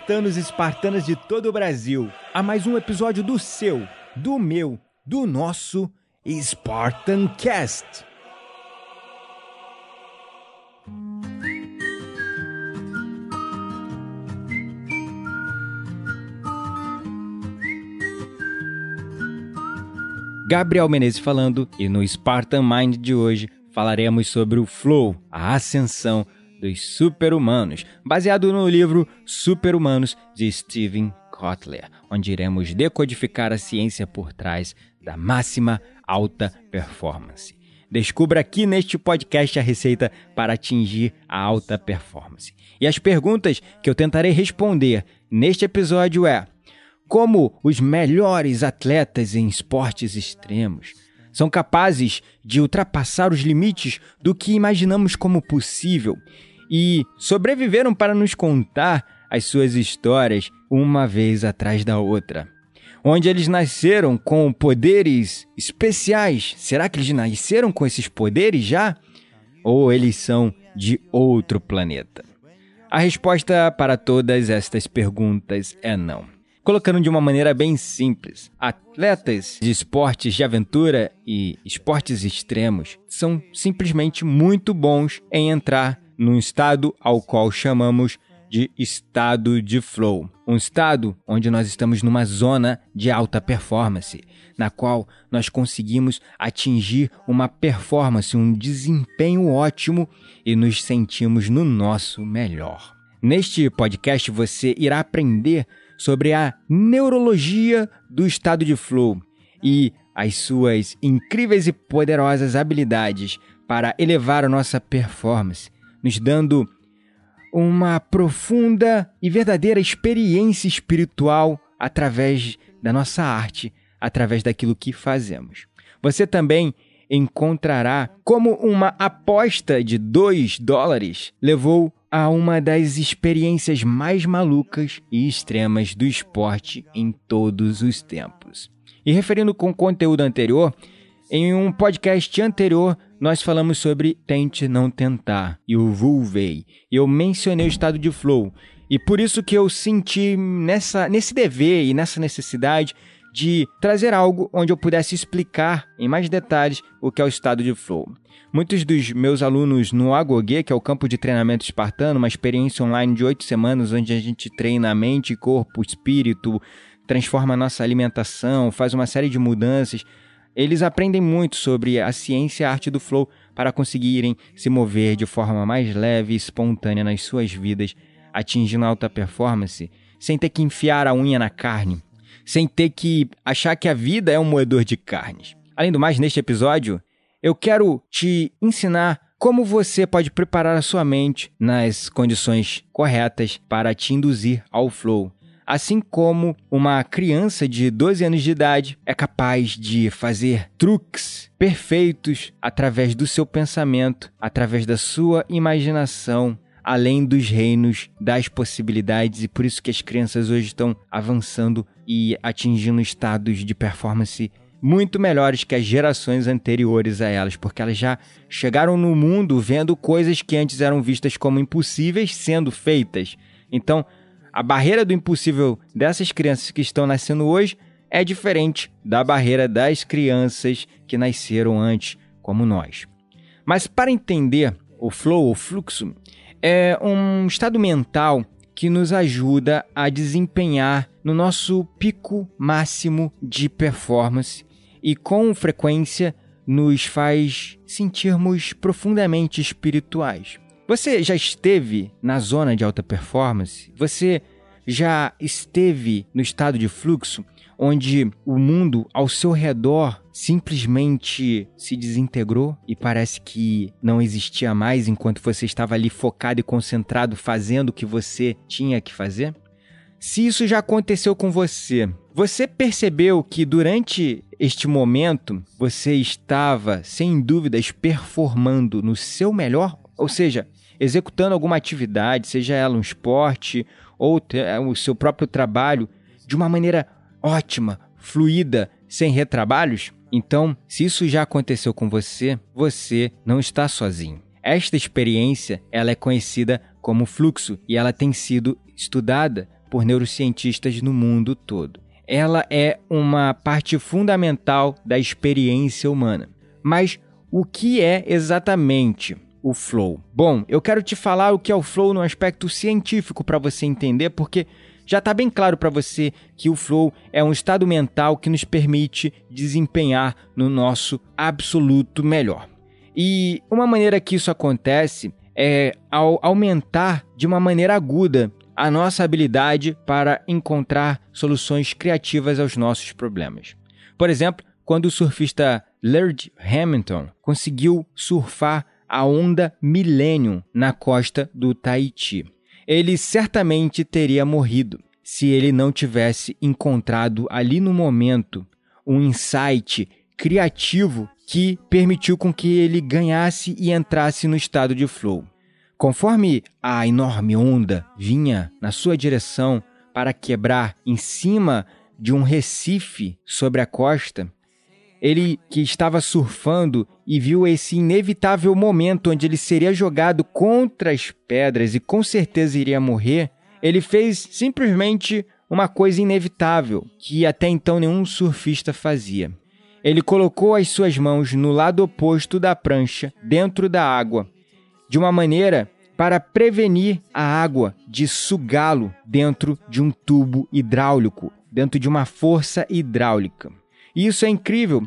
Espartanos e espartanas de todo o Brasil, a mais um episódio do seu, do meu, do nosso Spartan Cast. Gabriel Menezes falando e no Spartan Mind de hoje falaremos sobre o Flow, a ascensão dos super-humanos, baseado no livro Super-Humanos de Steven Kotler, onde iremos decodificar a ciência por trás da máxima alta performance. Descubra aqui neste podcast a receita para atingir a alta performance. E as perguntas que eu tentarei responder neste episódio é: como os melhores atletas em esportes extremos são capazes de ultrapassar os limites do que imaginamos como possível e sobreviveram para nos contar as suas histórias uma vez atrás da outra. Onde eles nasceram com poderes especiais? Será que eles nasceram com esses poderes já? Ou eles são de outro planeta? A resposta para todas estas perguntas é não. Colocando de uma maneira bem simples, atletas de esportes de aventura e esportes extremos são simplesmente muito bons em entrar num estado ao qual chamamos de estado de flow. Um estado onde nós estamos numa zona de alta performance, na qual nós conseguimos atingir uma performance, um desempenho ótimo e nos sentimos no nosso melhor. Neste podcast você irá aprender sobre a neurologia do estado de flow e as suas incríveis e poderosas habilidades para elevar a nossa performance, nos dando uma profunda e verdadeira experiência espiritual através da nossa arte, através daquilo que fazemos. Você também encontrará como uma aposta de 2 dólares levou a uma das experiências mais malucas e extremas do esporte em todos os tempos. E referindo com o conteúdo anterior, em um podcast anterior nós falamos sobre tente não tentar e o vulvei. Eu mencionei o estado de flow e por isso que eu senti nessa nesse dever e nessa necessidade de trazer algo onde eu pudesse explicar em mais detalhes o que é o estado de flow. Muitos dos meus alunos no Agoge, que é o campo de treinamento espartano, uma experiência online de oito semanas onde a gente treina a mente, corpo, espírito, transforma a nossa alimentação, faz uma série de mudanças. Eles aprendem muito sobre a ciência e a arte do flow para conseguirem se mover de forma mais leve e espontânea nas suas vidas, atingindo alta performance, sem ter que enfiar a unha na carne, sem ter que achar que a vida é um moedor de carnes. Além do mais, neste episódio, eu quero te ensinar como você pode preparar a sua mente nas condições corretas para te induzir ao flow. Assim como uma criança de 12 anos de idade é capaz de fazer truques perfeitos através do seu pensamento, através da sua imaginação, além dos reinos das possibilidades, e por isso que as crianças hoje estão avançando e atingindo estados de performance muito melhores que as gerações anteriores a elas, porque elas já chegaram no mundo vendo coisas que antes eram vistas como impossíveis sendo feitas. Então, a barreira do impossível dessas crianças que estão nascendo hoje é diferente da barreira das crianças que nasceram antes, como nós. Mas para entender o flow, o fluxo, é um estado mental que nos ajuda a desempenhar no nosso pico máximo de performance e com frequência nos faz sentirmos profundamente espirituais. Você já esteve na zona de alta performance? Você já esteve no estado de fluxo onde o mundo ao seu redor simplesmente se desintegrou e parece que não existia mais enquanto você estava ali focado e concentrado fazendo o que você tinha que fazer? Se isso já aconteceu com você, você percebeu que durante este momento você estava, sem dúvidas, performando no seu melhor? Ou seja, executando alguma atividade, seja ela um esporte ou é, o seu próprio trabalho, de uma maneira ótima, fluida, sem retrabalhos? Então, se isso já aconteceu com você, você não está sozinho. Esta experiência, ela é conhecida como fluxo e ela tem sido estudada por neurocientistas no mundo todo. Ela é uma parte fundamental da experiência humana. Mas o que é exatamente o flow? Bom, eu quero te falar o que é o flow no aspecto científico para você entender, porque já está bem claro para você que o flow é um estado mental que nos permite desempenhar no nosso absoluto melhor. E uma maneira que isso acontece é ao aumentar de uma maneira aguda a nossa habilidade para encontrar soluções criativas aos nossos problemas. Por exemplo, quando o surfista Laird Hamilton conseguiu surfar a onda Millennium na costa do Tahiti. Ele certamente teria morrido se ele não tivesse encontrado ali no momento um insight criativo que permitiu com que ele ganhasse e entrasse no estado de flow. Conforme a enorme onda vinha na sua direção para quebrar em cima de um recife sobre a costa, ele que estava surfando e viu esse inevitável momento onde ele seria jogado contra as pedras e com certeza iria morrer, ele fez simplesmente uma coisa inevitável que até então nenhum surfista fazia. Ele colocou as suas mãos no lado oposto da prancha, dentro da água, de uma maneira para prevenir a água de sugá-lo dentro de um tubo hidráulico, dentro de uma força hidráulica. E isso é incrível,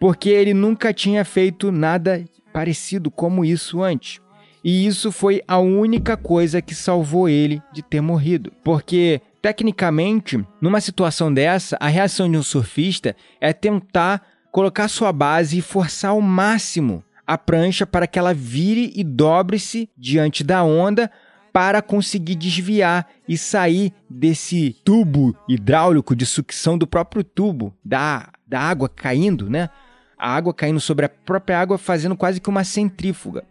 porque ele nunca tinha feito nada parecido como isso antes. E isso foi a única coisa que salvou ele de ter morrido. Porque, tecnicamente, numa situação dessa, a reação de um surfista é tentar colocar sua base e forçar ao máximo a prancha para que ela vire e dobre-se diante da onda para conseguir desviar e sair desse tubo hidráulico de sucção do próprio tubo, da, da água caindo, né? A água caindo sobre a própria água, fazendo quase que uma centrífuga.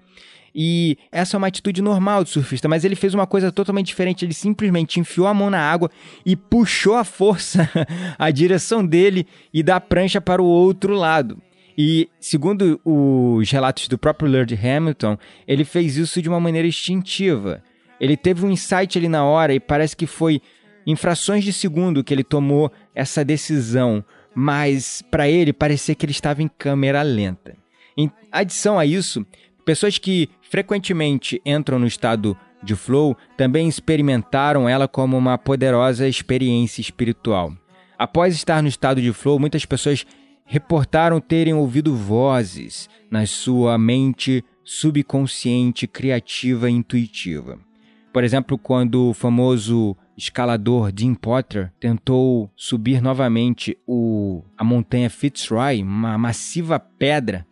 E essa é uma atitude normal do surfista, mas ele fez uma coisa totalmente diferente. Ele simplesmente enfiou a mão na água e puxou a força, a direção dele e da prancha para o outro lado. E, segundo os relatos do próprio Lord Hamilton, ele fez isso de uma maneira instintiva. Ele teve um insight ali na hora e parece que foi em frações de segundo que ele tomou essa decisão, mas para ele parecia que ele estava em câmera lenta. Em adição a isso, pessoas que frequentemente entram no estado de flow também experimentaram ela como uma poderosa experiência espiritual. Após estar no estado de flow, muitas pessoas reportaram terem ouvido vozes na sua mente subconsciente, criativa e intuitiva. Por exemplo, quando o famoso escalador Dean Potter tentou subir novamente o, a montanha Fitzroy, uma massiva pedra,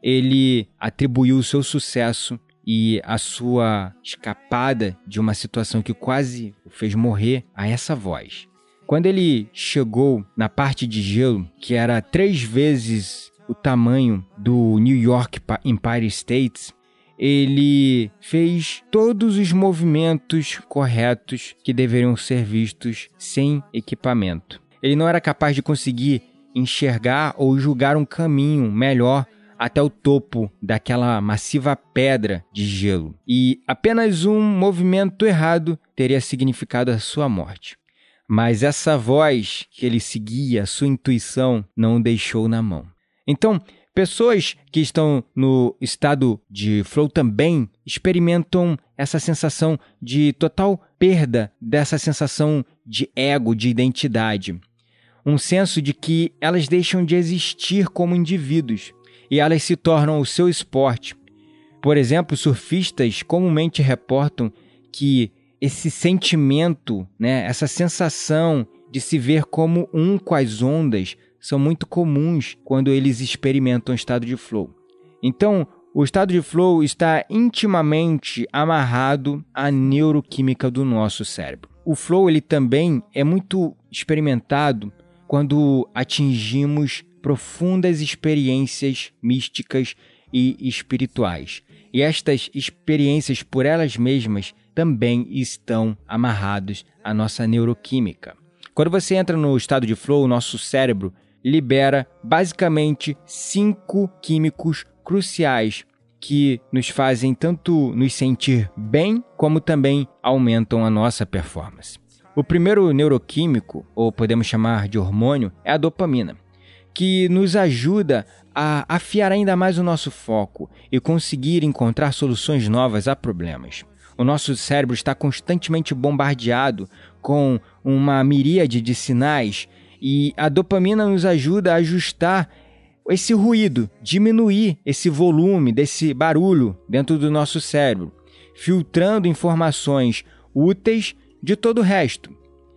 ele atribuiu o seu sucesso e a sua escapada de uma situação que quase o fez morrer a essa voz. Quando ele chegou na parte de gelo, que era três vezes o tamanho do New York Empire State, ele fez todos os movimentos corretos que deveriam ser vistos sem equipamento. Ele não era capaz de conseguir enxergar ou julgar um caminho melhor até o topo daquela massiva pedra de gelo. E apenas um movimento errado teria significado a sua morte. Mas essa voz que ele seguia, sua intuição, não o deixou na mão. Então, Pessoas que estão no estado de flow também experimentam essa sensação de total perda dessa sensação de ego, de identidade. Um senso de que elas deixam de existir como indivíduos e elas se tornam o seu esporte. Por exemplo, surfistas comumente reportam que esse sentimento, né, essa sensação de se ver como um com as ondas são muito comuns quando eles experimentam estado de flow. Então, o estado de flow está intimamente amarrado à neuroquímica do nosso cérebro. O flow ele também é muito experimentado quando atingimos profundas experiências místicas e espirituais. E estas experiências por elas mesmas também estão amarrados à nossa neuroquímica. Quando você entra no estado de flow, o nosso cérebro libera basicamente cinco químicos cruciais que nos fazem tanto nos sentir bem como também aumentam a nossa performance. O primeiro neuroquímico, ou podemos chamar de hormônio, é a dopamina, que nos ajuda a afiar ainda mais o nosso foco e conseguir encontrar soluções novas a problemas. O nosso cérebro está constantemente bombardeado com uma miríade de sinais e a dopamina nos ajuda a ajustar esse ruído, diminuir esse volume desse barulho dentro do nosso cérebro, filtrando informações úteis de todo o resto.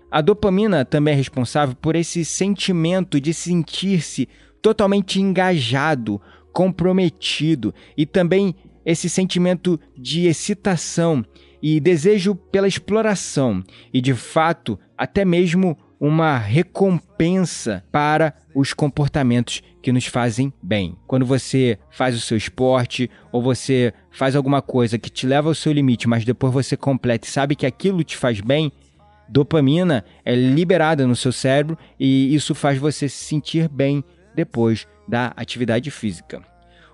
A dopamina também é responsável por esse sentimento de sentir-se totalmente engajado, comprometido e também esse sentimento de excitação e desejo pela exploração e, de fato, até mesmo uma recompensa para os comportamentos que nos fazem bem. Quando você faz o seu esporte ou você faz alguma coisa que te leva ao seu limite, mas depois você completa e sabe que aquilo te faz bem, dopamina é liberada no seu cérebro e isso faz você se sentir bem depois da atividade física.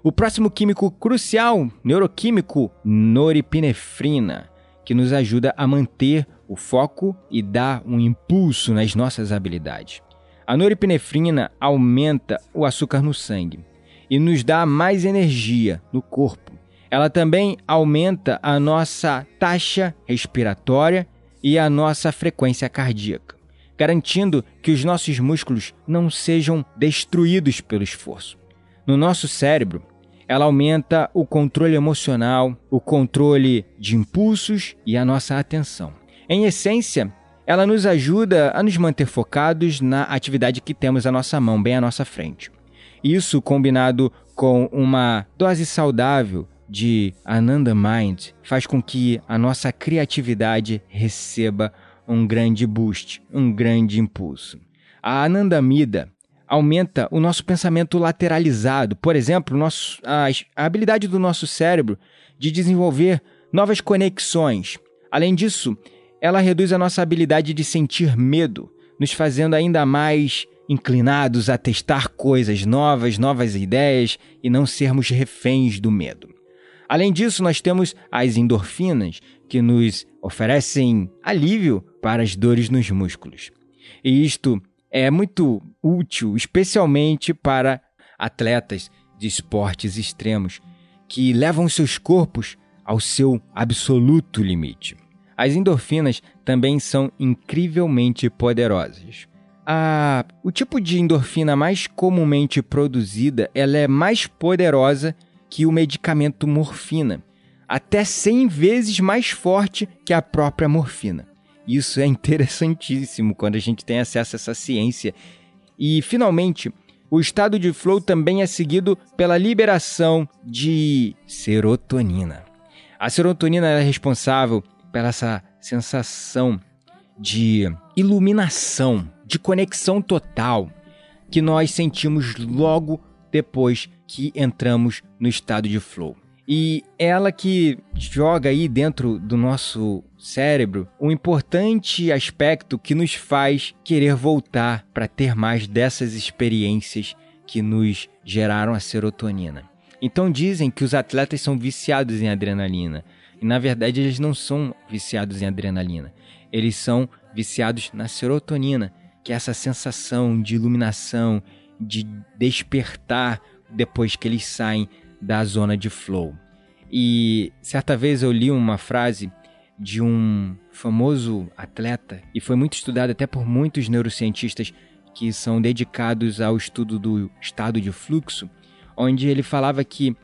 O próximo químico crucial, neuroquímico, noripinefrina, que nos ajuda a manter o foco e dá um impulso nas nossas habilidades. A noripinefrina aumenta o açúcar no sangue e nos dá mais energia no corpo. Ela também aumenta a nossa taxa respiratória e a nossa frequência cardíaca, garantindo que os nossos músculos não sejam destruídos pelo esforço. No nosso cérebro, ela aumenta o controle emocional, o controle de impulsos e a nossa atenção. Em essência, ela nos ajuda a nos manter focados na atividade que temos à nossa mão, bem à nossa frente. Isso, combinado com uma dose saudável de Ananda Mind, faz com que a nossa criatividade receba um grande boost, um grande impulso. A Anandamida aumenta o nosso pensamento lateralizado, por exemplo, nosso, a, a habilidade do nosso cérebro de desenvolver novas conexões. Além disso, ela reduz a nossa habilidade de sentir medo, nos fazendo ainda mais inclinados a testar coisas novas, novas ideias e não sermos reféns do medo. Além disso, nós temos as endorfinas, que nos oferecem alívio para as dores nos músculos. E isto é muito útil, especialmente para atletas de esportes extremos que levam seus corpos ao seu absoluto limite. As endorfinas também são incrivelmente poderosas. O tipo de endorfina mais comumente produzida ela é mais poderosa que o medicamento morfina, até 100 vezes mais forte que a própria morfina. Isso é interessantíssimo quando a gente tem acesso a essa ciência. E, finalmente, o estado de flow também é seguido pela liberação de serotonina. A serotonina é responsável pela essa sensação de iluminação, de conexão total que nós sentimos logo depois que entramos no estado de flow. E ela que joga aí dentro do nosso cérebro um importante aspecto que nos faz querer voltar para ter mais dessas experiências que nos geraram a serotonina. Então dizem que os atletas são viciados em adrenalina. E na verdade eles não são viciados em adrenalina. Eles são viciados na serotonina, que é essa sensação de iluminação, de despertar depois que eles saem da zona de flow. E certa vez eu li uma frase de um famoso atleta e foi muito estudado até por muitos neurocientistas que são dedicados ao estudo do estado de fluxo, onde ele falava que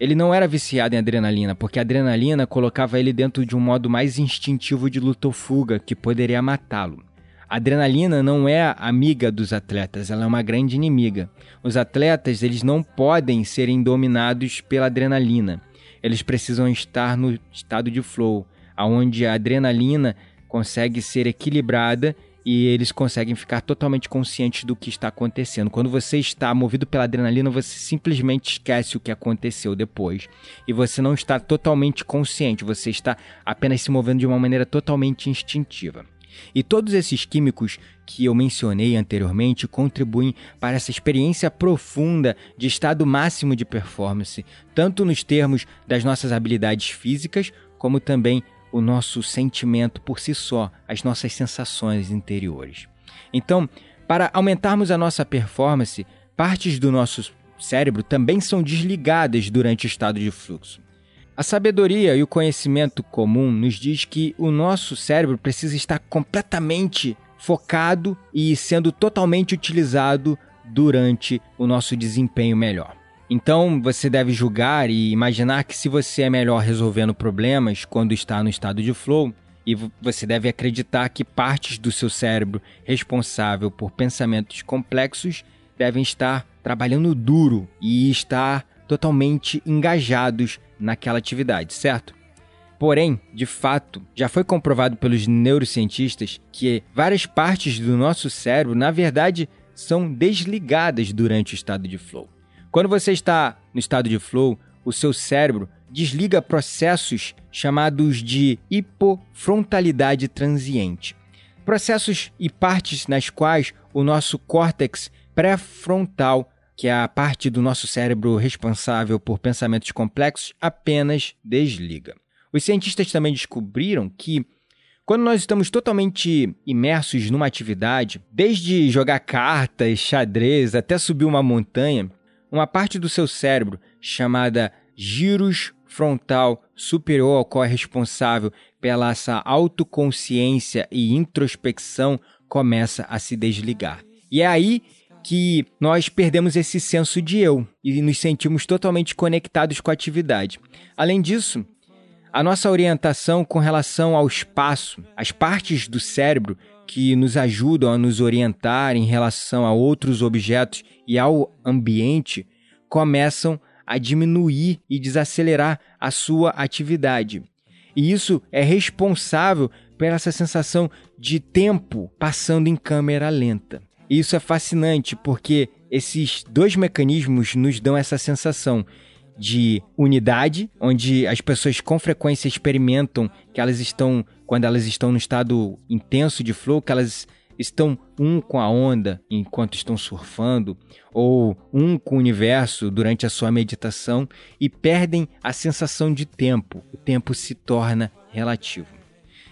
ele não era viciado em adrenalina, porque a adrenalina colocava ele dentro de um modo mais instintivo de luta ou fuga, que poderia matá-lo. A adrenalina não é amiga dos atletas, ela é uma grande inimiga. Os atletas, eles não podem serem dominados pela adrenalina. Eles precisam estar no estado de flow, aonde a adrenalina consegue ser equilibrada e eles conseguem ficar totalmente conscientes do que está acontecendo. Quando você está movido pela adrenalina, você simplesmente esquece o que aconteceu depois. E você não está totalmente consciente, você está apenas se movendo de uma maneira totalmente instintiva. E todos esses químicos que eu mencionei anteriormente contribuem para essa experiência profunda de estado máximo de performance, tanto nos termos das nossas habilidades físicas, como também o nosso sentimento por si só, as nossas sensações interiores. Então, para aumentarmos a nossa performance, partes do nosso cérebro também são desligadas durante o estado de fluxo. A sabedoria e o conhecimento comum nos diz que o nosso cérebro precisa estar completamente focado e sendo totalmente utilizado durante o nosso desempenho melhor. Então você deve julgar e imaginar que se você é melhor resolvendo problemas quando está no estado de flow, e você deve acreditar que partes do seu cérebro responsável por pensamentos complexos devem estar trabalhando duro e estar totalmente engajados naquela atividade, certo? Porém, de fato, já foi comprovado pelos neurocientistas que várias partes do nosso cérebro, na verdade, são desligadas durante o estado de flow. Quando você está no estado de flow, o seu cérebro desliga processos chamados de hipofrontalidade transiente. Processos e partes nas quais o nosso córtex pré-frontal, que é a parte do nosso cérebro responsável por pensamentos complexos, apenas desliga. Os cientistas também descobriram que quando nós estamos totalmente imersos numa atividade, desde jogar cartas, xadrez, até subir uma montanha, uma parte do seu cérebro chamada gyrus frontal superior qual é responsável pela essa autoconsciência e introspecção começa a se desligar. E é aí que nós perdemos esse senso de eu e nos sentimos totalmente conectados com a atividade. Além disso, a nossa orientação com relação ao espaço, as partes do cérebro que nos ajudam a nos orientar em relação a outros objetos e ao ambiente começam a diminuir e desacelerar a sua atividade. E isso é responsável pela essa sensação de tempo passando em câmera lenta. E isso é fascinante porque esses dois mecanismos nos dão essa sensação de unidade, onde as pessoas com frequência experimentam que elas estão, quando elas estão no estado intenso de flow, que elas estão um com a onda enquanto estão surfando, ou um com o universo durante a sua meditação e perdem a sensação de tempo. O tempo se torna relativo.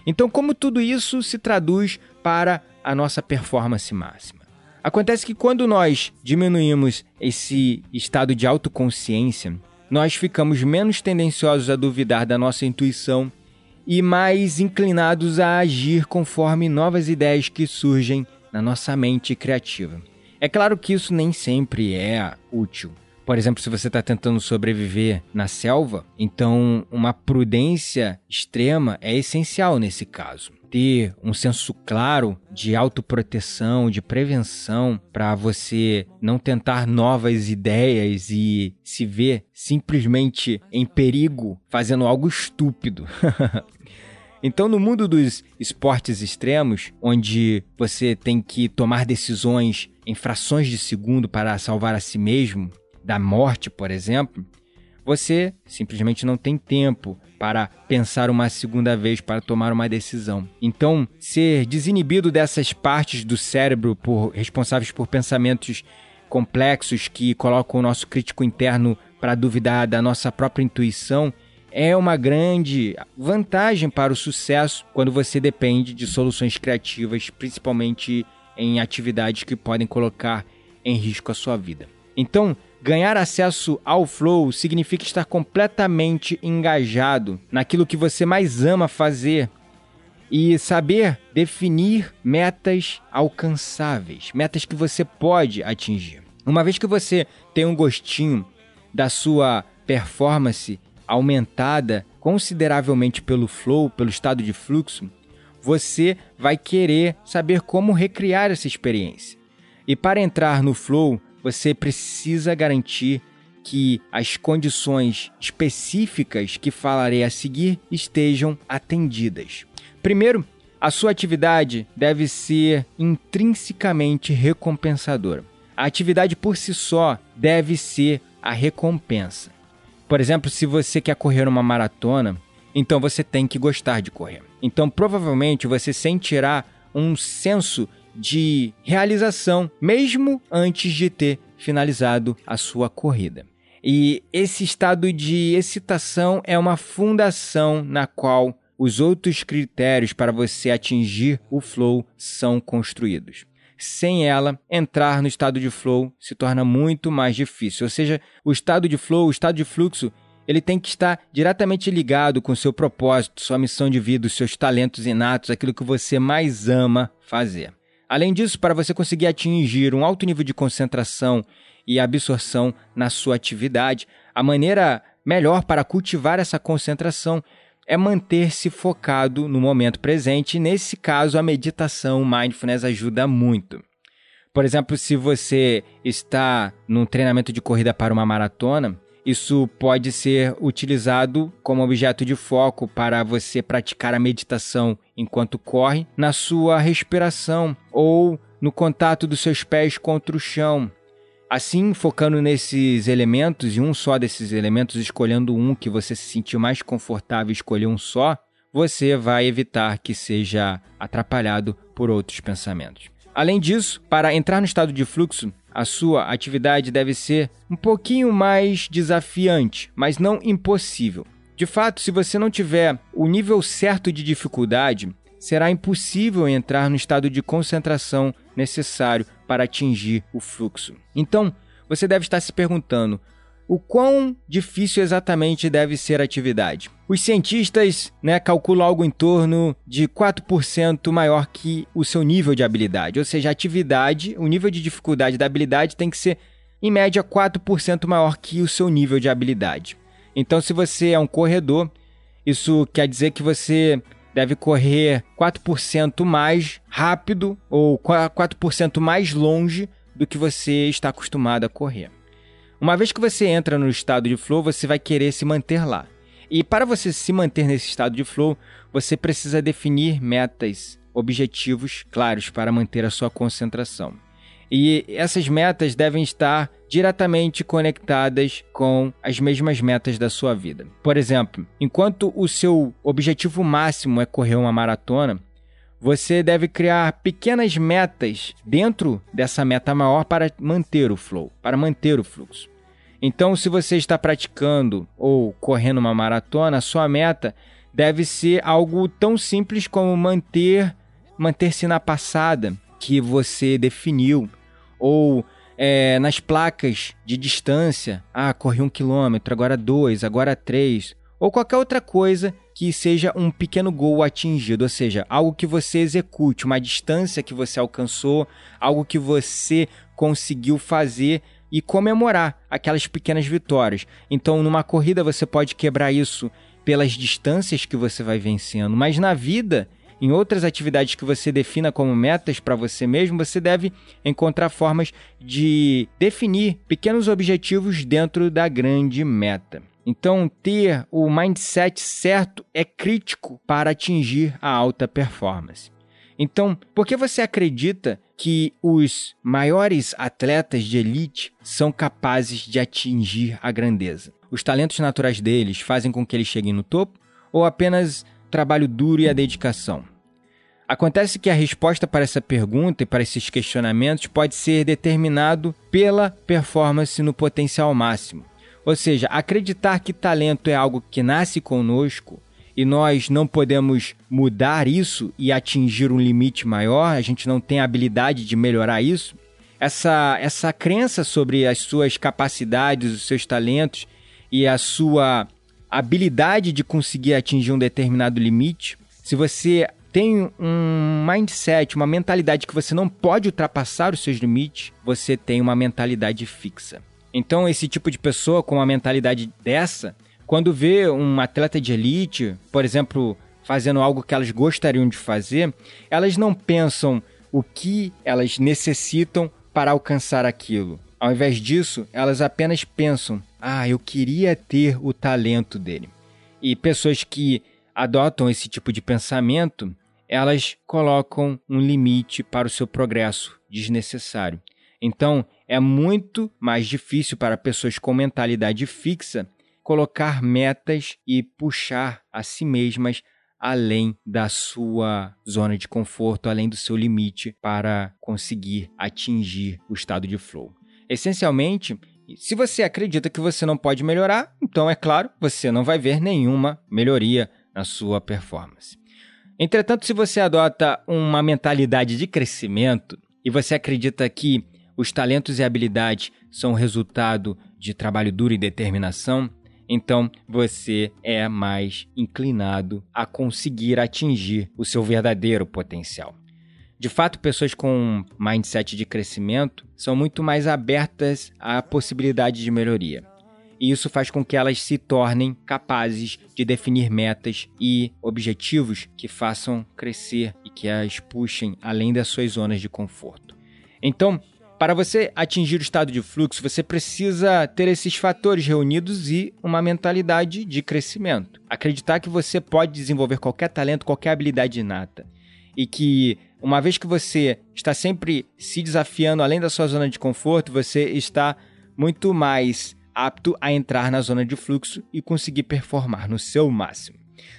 Então, como tudo isso se traduz para a nossa performance máxima? Acontece que quando nós diminuímos esse estado de autoconsciência, nós ficamos menos tendenciosos a duvidar da nossa intuição e mais inclinados a agir conforme novas ideias que surgem na nossa mente criativa. É claro que isso nem sempre é útil. Por exemplo, se você está tentando sobreviver na selva, então uma prudência extrema é essencial nesse caso ter um senso claro de autoproteção, de prevenção, para você não tentar novas ideias e se ver simplesmente em perigo fazendo algo estúpido. Então, no mundo dos esportes extremos, onde você tem que tomar decisões em frações de segundo para salvar a si mesmo da morte, por exemplo, você simplesmente não tem tempo para pensar uma segunda vez para tomar uma decisão. Então, ser desinibido dessas partes do cérebro por, responsáveis por pensamentos complexos que colocam o nosso crítico interno para duvidar da nossa própria intuição é uma grande vantagem para o sucesso quando você depende de soluções criativas, principalmente em atividades que podem colocar em risco a sua vida. Então, Ganhar acesso ao flow significa estar completamente engajado naquilo que você mais ama fazer e saber definir metas alcançáveis, metas que você pode atingir. Uma vez que você tem um gostinho da sua performance aumentada consideravelmente pelo flow, pelo estado de fluxo, você vai querer saber como recriar essa experiência. E para entrar no flow, você precisa garantir que as condições específicas que falarei a seguir estejam atendidas. Primeiro, a sua atividade deve ser intrinsecamente recompensadora. A atividade por si só deve ser a recompensa. Por exemplo, se você quer correr uma maratona, então você tem que gostar de correr. Então, provavelmente você sentirá um senso de realização mesmo antes de ter finalizado a sua corrida. E esse estado de excitação é uma fundação na qual os outros critérios para você atingir o flow são construídos. Sem ela, entrar no estado de flow se torna muito mais difícil. Ou seja, o estado de flow, o estado de fluxo, ele tem que estar diretamente ligado com seu propósito, sua missão de vida, os seus talentos inatos, aquilo que você mais ama fazer. Além disso, para você conseguir atingir um alto nível de concentração e absorção na sua atividade, a maneira melhor para cultivar essa concentração é manter-se focado no momento presente. Nesse caso, a meditação mindfulness ajuda muito. Por exemplo, se você está num treinamento de corrida para uma maratona, isso pode ser utilizado como objeto de foco para você praticar a meditação enquanto corre, na sua respiração ou no contato dos seus pés contra o chão, Assim, focando nesses elementos e um só desses elementos, escolhendo um que você se sentiu mais confortável escolher um só, você vai evitar que seja atrapalhado por outros pensamentos. Além disso, para entrar no estado de fluxo, a sua atividade deve ser um pouquinho mais desafiante, mas não impossível. De fato, se você não tiver o nível certo de dificuldade, será impossível entrar no estado de concentração necessário para atingir o fluxo. Então, você deve estar se perguntando: o quão difícil exatamente deve ser a atividade? Os cientistas né, calculam algo em torno de 4% maior que o seu nível de habilidade. Ou seja, a atividade, o nível de dificuldade da habilidade tem que ser, em média, 4% maior que o seu nível de habilidade. Então, se você é um corredor, isso quer dizer que você deve correr 4% mais rápido ou 4% mais longe do que você está acostumado a correr. Uma vez que você entra no estado de flow, você vai querer se manter lá. E para você se manter nesse estado de flow, você precisa definir metas, objetivos claros para manter a sua concentração. E essas metas devem estar diretamente conectadas com as mesmas metas da sua vida. Por exemplo, enquanto o seu objetivo máximo é correr uma maratona, você deve criar pequenas metas dentro dessa meta maior para manter o flow, para manter o fluxo. Então, se você está praticando ou correndo uma maratona, sua meta deve ser algo tão simples como manter manter-se na passada que você definiu ou é, nas placas de distância, ah, corri um quilômetro, agora dois, agora três, ou qualquer outra coisa que seja um pequeno gol atingido, ou seja, algo que você execute, uma distância que você alcançou, algo que você conseguiu fazer e comemorar aquelas pequenas vitórias. Então, numa corrida você pode quebrar isso pelas distâncias que você vai vencendo, mas na vida em outras atividades que você defina como metas para você mesmo, você deve encontrar formas de definir pequenos objetivos dentro da grande meta. Então, ter o mindset certo é crítico para atingir a alta performance. Então, por que você acredita que os maiores atletas de elite são capazes de atingir a grandeza? Os talentos naturais deles fazem com que eles cheguem no topo ou apenas trabalho duro e a dedicação. Acontece que a resposta para essa pergunta e para esses questionamentos pode ser determinado pela performance no potencial máximo. Ou seja, acreditar que talento é algo que nasce conosco e nós não podemos mudar isso e atingir um limite maior, a gente não tem a habilidade de melhorar isso. Essa, essa crença sobre as suas capacidades, os seus talentos e a sua habilidade de conseguir atingir um determinado limite, se você tem um mindset, uma mentalidade que você não pode ultrapassar os seus limites, você tem uma mentalidade fixa. Então, esse tipo de pessoa com uma mentalidade dessa, quando vê um atleta de elite, por exemplo, fazendo algo que elas gostariam de fazer, elas não pensam o que elas necessitam para alcançar aquilo. Ao invés disso, elas apenas pensam: ah, eu queria ter o talento dele. E pessoas que adotam esse tipo de pensamento, elas colocam um limite para o seu progresso desnecessário. Então, é muito mais difícil para pessoas com mentalidade fixa colocar metas e puxar a si mesmas além da sua zona de conforto, além do seu limite para conseguir atingir o estado de flow. Essencialmente, se você acredita que você não pode melhorar, então é claro, você não vai ver nenhuma melhoria na sua performance. Entretanto, se você adota uma mentalidade de crescimento e você acredita que os talentos e habilidades são resultado de trabalho duro e determinação, então você é mais inclinado a conseguir atingir o seu verdadeiro potencial. De fato, pessoas com mindset de crescimento são muito mais abertas à possibilidade de melhoria. E isso faz com que elas se tornem capazes de definir metas e objetivos que façam crescer e que as puxem além das suas zonas de conforto. Então, para você atingir o estado de fluxo, você precisa ter esses fatores reunidos e uma mentalidade de crescimento. Acreditar que você pode desenvolver qualquer talento, qualquer habilidade inata. E que, uma vez que você está sempre se desafiando além da sua zona de conforto, você está muito mais apto a entrar na zona de fluxo e conseguir performar no seu máximo.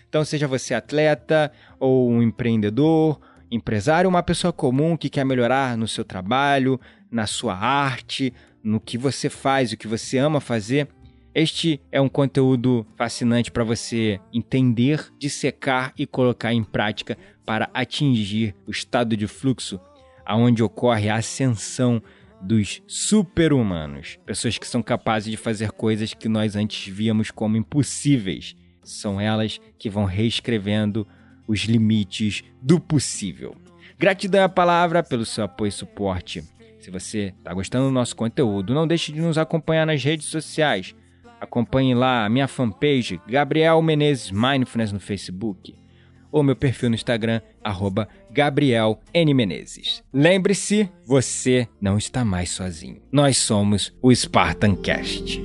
Então, seja você atleta ou um empreendedor, empresário, uma pessoa comum que quer melhorar no seu trabalho, na sua arte, no que você faz, o que você ama fazer. Este é um conteúdo fascinante para você entender, dissecar e colocar em prática para atingir o estado de fluxo aonde ocorre a ascensão dos super-humanos, pessoas que são capazes de fazer coisas que nós antes víamos como impossíveis. São elas que vão reescrevendo os limites do possível. Gratidão à palavra pelo seu apoio e suporte. Se você está gostando do nosso conteúdo, não deixe de nos acompanhar nas redes sociais. Acompanhe lá a minha fanpage, Gabriel Menezes Mindfulness no Facebook, ou meu perfil no Instagram, arroba Gabriel N. Menezes. Lembre-se, você não está mais sozinho. Nós somos o Spartan Cast.